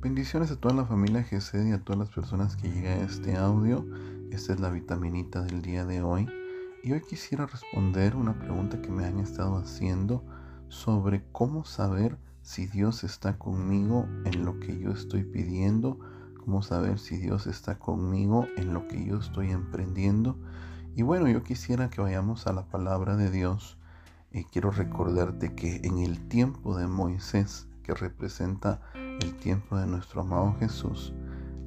Bendiciones a toda la familia GC y a todas las personas que llegan a este audio. Esta es la vitaminita del día de hoy. Y hoy quisiera responder una pregunta que me han estado haciendo sobre cómo saber si Dios está conmigo en lo que yo estoy pidiendo, cómo saber si Dios está conmigo en lo que yo estoy emprendiendo. Y bueno, yo quisiera que vayamos a la palabra de Dios. Y quiero recordarte que en el tiempo de Moisés, que representa el tiempo de nuestro amado Jesús,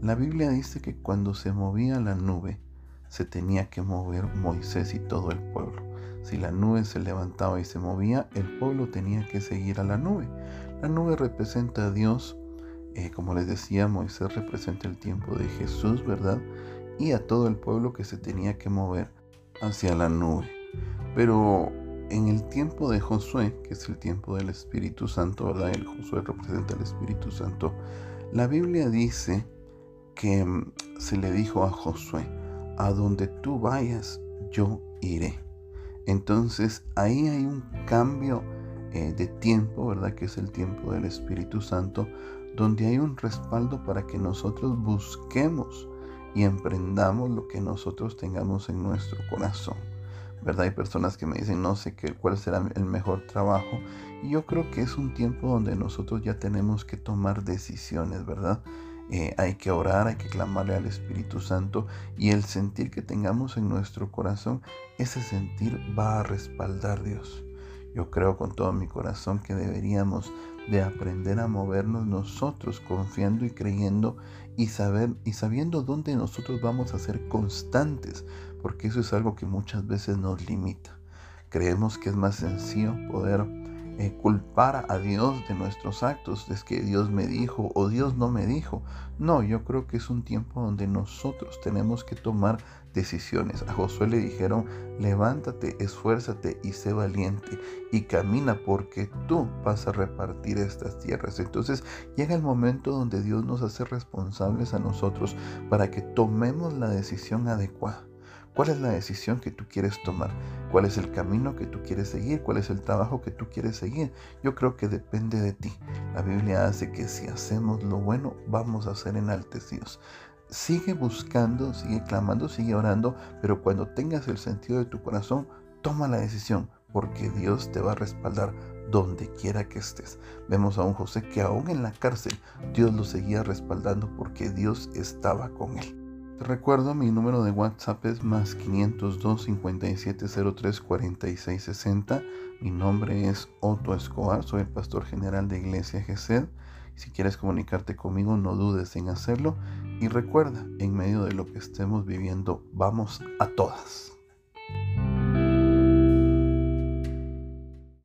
la Biblia dice que cuando se movía la nube, se tenía que mover Moisés y todo el pueblo. Si la nube se levantaba y se movía, el pueblo tenía que seguir a la nube. La nube representa a Dios, eh, como les decía, Moisés representa el tiempo de Jesús, ¿verdad? Y a todo el pueblo que se tenía que mover hacia la nube. Pero en el tiempo de Josué, que es el tiempo del Espíritu Santo, ¿verdad? El Josué representa el Espíritu Santo. La Biblia dice que mm, se le dijo a Josué, a donde tú vayas, yo iré. Entonces ahí hay un cambio eh, de tiempo, ¿verdad? Que es el tiempo del Espíritu Santo, donde hay un respaldo para que nosotros busquemos y emprendamos lo que nosotros tengamos en nuestro corazón. ¿Verdad? Hay personas que me dicen, no sé qué, cuál será el mejor trabajo. Y yo creo que es un tiempo donde nosotros ya tenemos que tomar decisiones, ¿verdad? Eh, hay que orar, hay que clamarle al Espíritu Santo y el sentir que tengamos en nuestro corazón, ese sentir va a respaldar a Dios. Yo creo con todo mi corazón que deberíamos de aprender a movernos nosotros confiando y creyendo y saber y sabiendo dónde nosotros vamos a ser constantes, porque eso es algo que muchas veces nos limita. Creemos que es más sencillo poder culpar a Dios de nuestros actos, es que Dios me dijo o Dios no me dijo. No, yo creo que es un tiempo donde nosotros tenemos que tomar decisiones. A Josué le dijeron, levántate, esfuérzate y sé valiente y camina porque tú vas a repartir estas tierras. Entonces llega el momento donde Dios nos hace responsables a nosotros para que tomemos la decisión adecuada. ¿Cuál es la decisión que tú quieres tomar? ¿Cuál es el camino que tú quieres seguir? ¿Cuál es el trabajo que tú quieres seguir? Yo creo que depende de ti. La Biblia hace que si hacemos lo bueno, vamos a ser enaltecidos. Sigue buscando, sigue clamando, sigue orando, pero cuando tengas el sentido de tu corazón, toma la decisión, porque Dios te va a respaldar donde quiera que estés. Vemos a un José que aún en la cárcel, Dios lo seguía respaldando porque Dios estaba con él. Te recuerdo, mi número de WhatsApp es más 502 5703 4660. Mi nombre es Otto Escobar, soy el pastor general de Iglesia GESED. Si quieres comunicarte conmigo, no dudes en hacerlo. Y recuerda, en medio de lo que estemos viviendo, vamos a todas.